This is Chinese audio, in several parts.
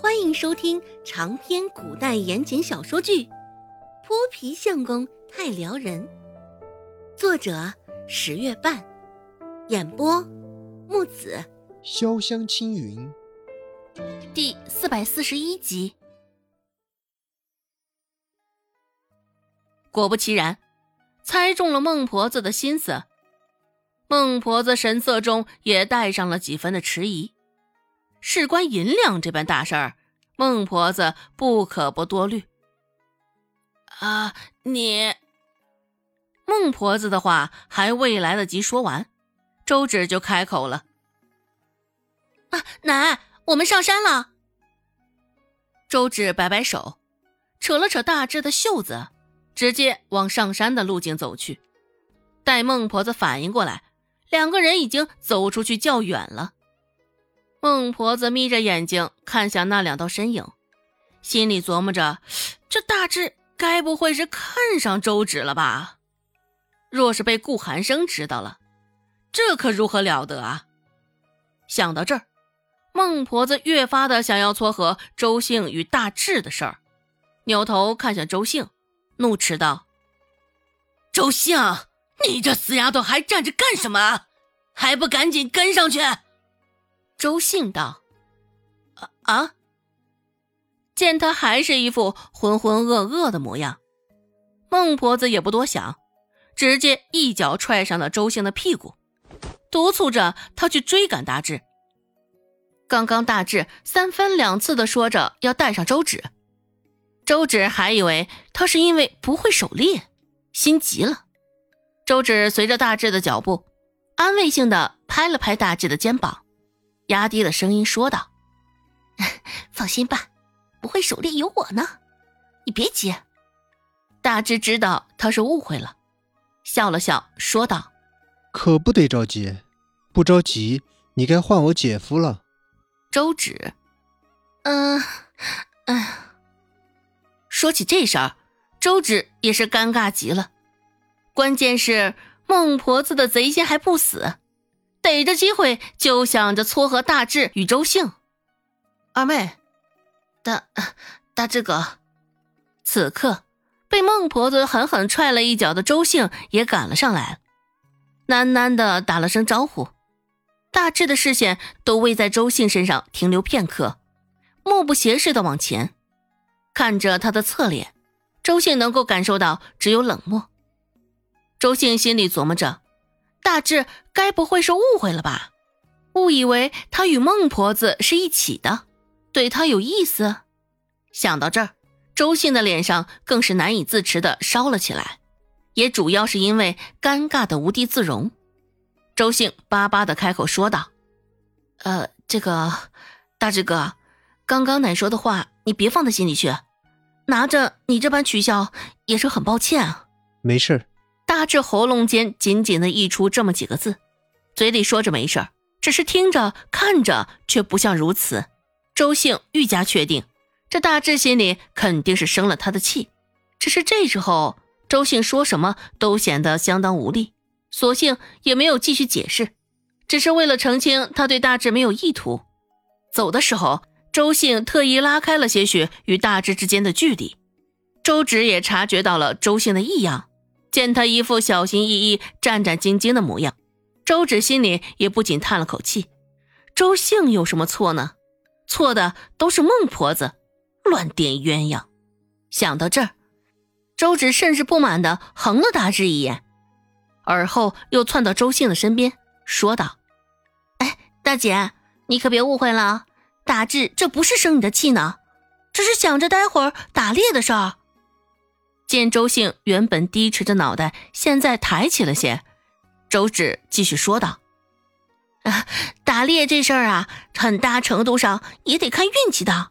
欢迎收听长篇古代言情小说剧《泼皮相公太撩人》，作者十月半，演播木子潇湘青云，第四百四十一集。果不其然，猜中了孟婆子的心思。孟婆子神色中也带上了几分的迟疑。事关银两这般大事儿，孟婆子不可不多虑。啊，你……孟婆子的话还未来得及说完，周芷就开口了：“啊，奶，我们上山了。”周芷摆摆手，扯了扯大志的袖子，直接往上山的路径走去。待孟婆子反应过来，两个人已经走出去较远了。孟婆子眯着眼睛看向那两道身影，心里琢磨着：这大志该不会是看上周芷了吧？若是被顾寒生知道了，这可如何了得啊！想到这儿，孟婆子越发的想要撮合周兴与大志的事儿，扭头看向周兴，怒斥道：“周兴，你这死丫头还站着干什么？还不赶紧跟上去！”周兴道：“啊！”见他还是一副浑浑噩噩的模样，孟婆子也不多想，直接一脚踹上了周兴的屁股，督促着他去追赶大志。刚刚大志三番两次的说着要带上周芷，周芷还以为他是因为不会狩猎，心急了。周芷随着大志的脚步，安慰性的拍了拍大志的肩膀。压低了声音说道：“放心吧，不会狩猎有我呢，你别急。”大志知道他是误会了，笑了笑说道：“可不得着急，不着急，你该换我姐夫了。”周芷，嗯，哎，说起这事儿，周芷也是尴尬极了。关键是孟婆子的贼心还不死。逮着机会就想着撮合大志与周兴，二妹，大大志哥。此刻被孟婆子狠狠踹了一脚的周兴也赶了上来，喃喃的打了声招呼。大志的视线都未在周兴身上停留片刻，目不斜视的往前看着他的侧脸，周兴能够感受到只有冷漠。周兴心里琢磨着。大志该不会是误会了吧？误以为他与孟婆子是一起的，对他有意思。想到这儿，周信的脸上更是难以自持的烧了起来，也主要是因为尴尬的无地自容。周信巴巴的开口说道：“呃，这个大志哥，刚刚奶说的话，你别放在心里去。拿着你这般取笑，也是很抱歉啊。没事。”大志喉咙间紧紧的溢出这么几个字，嘴里说着没事只是听着看着却不像如此。周兴愈加确定，这大志心里肯定是生了他的气。只是这时候，周兴说什么都显得相当无力，索性也没有继续解释，只是为了澄清他对大志没有意图。走的时候，周兴特意拉开了些许与大志之间的距离。周芷也察觉到了周兴的异样。见他一副小心翼翼、战战兢兢的模样，周芷心里也不禁叹了口气。周兴有什么错呢？错的都是孟婆子，乱点鸳鸯。想到这儿，周芷甚是不满地横了大志一眼，而后又窜到周兴的身边，说道：“哎，大姐，你可别误会了，大志这不是生你的气呢，只是想着待会儿打猎的事儿。”见周兴原本低垂着脑袋，现在抬起了些，周芷继续说道：“啊，打猎这事儿啊，很大程度上也得看运气的。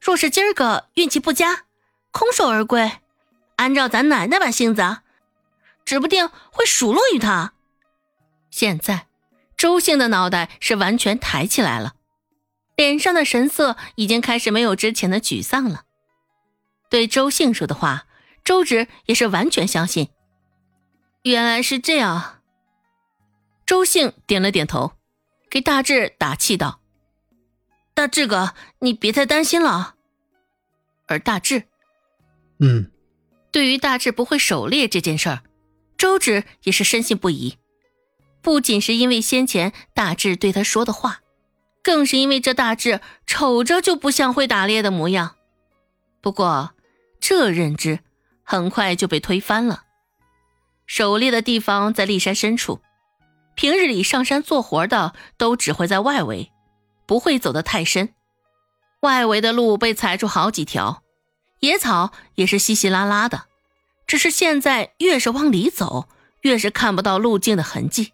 若是今儿个运气不佳，空手而归，按照咱奶奶把性子，指不定会数落于他。”现在，周兴的脑袋是完全抬起来了，脸上的神色已经开始没有之前的沮丧了。对周兴说的话。周芷也是完全相信，原来是这样。周兴点了点头，给大志打气道：“大志哥，你别太担心了。而大志，嗯，对于大志不会狩猎这件事儿，周芷也是深信不疑。不仅是因为先前大志对他说的话，更是因为这大志瞅着就不像会打猎的模样。不过，这认知很快就被推翻了。狩猎的地方在骊山深处，平日里上山做活的都只会在外围，不会走得太深。外围的路被踩出好几条，野草也是稀稀拉拉的。只是现在越是往里走，越是看不到路径的痕迹，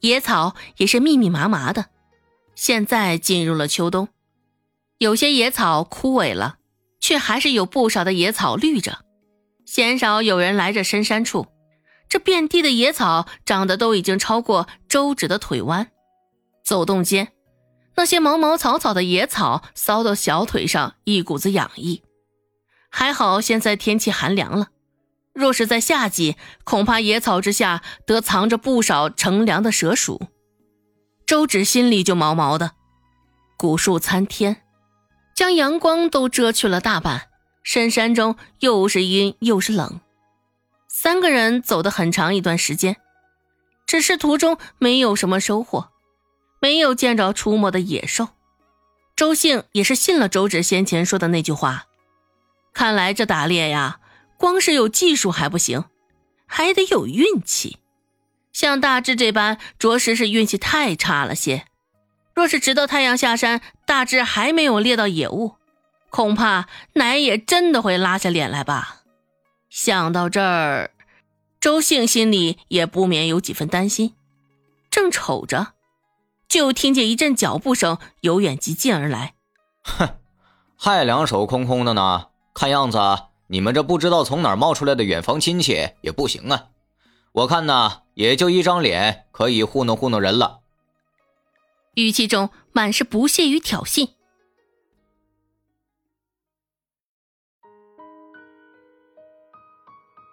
野草也是密密麻麻的。现在进入了秋冬，有些野草枯萎了，却还是有不少的野草绿着。鲜少有人来这深山处。这遍地的野草长得都已经超过周芷的腿弯，走动间，那些毛毛草草的野草搔到小腿上一股子痒意。还好现在天气寒凉了，若是在夏季，恐怕野草之下得藏着不少乘凉的蛇鼠。周芷心里就毛毛的，古树参天，将阳光都遮去了大半，深山中又是阴又是冷。三个人走的很长一段时间，只是途中没有什么收获，没有见着出没的野兽。周兴也是信了周芷先前说的那句话，看来这打猎呀，光是有技术还不行，还得有运气。像大志这般，着实是运气太差了些。若是直到太阳下山，大志还没有猎到野物，恐怕奶也真的会拉下脸来吧。想到这儿，周兴心里也不免有几分担心。正瞅着，就听见一阵脚步声由远及近而来。哼，还两手空空的呢？看样子你们这不知道从哪儿冒出来的远房亲戚也不行啊！我看呢，也就一张脸可以糊弄糊弄人了。语气中满是不屑与挑衅。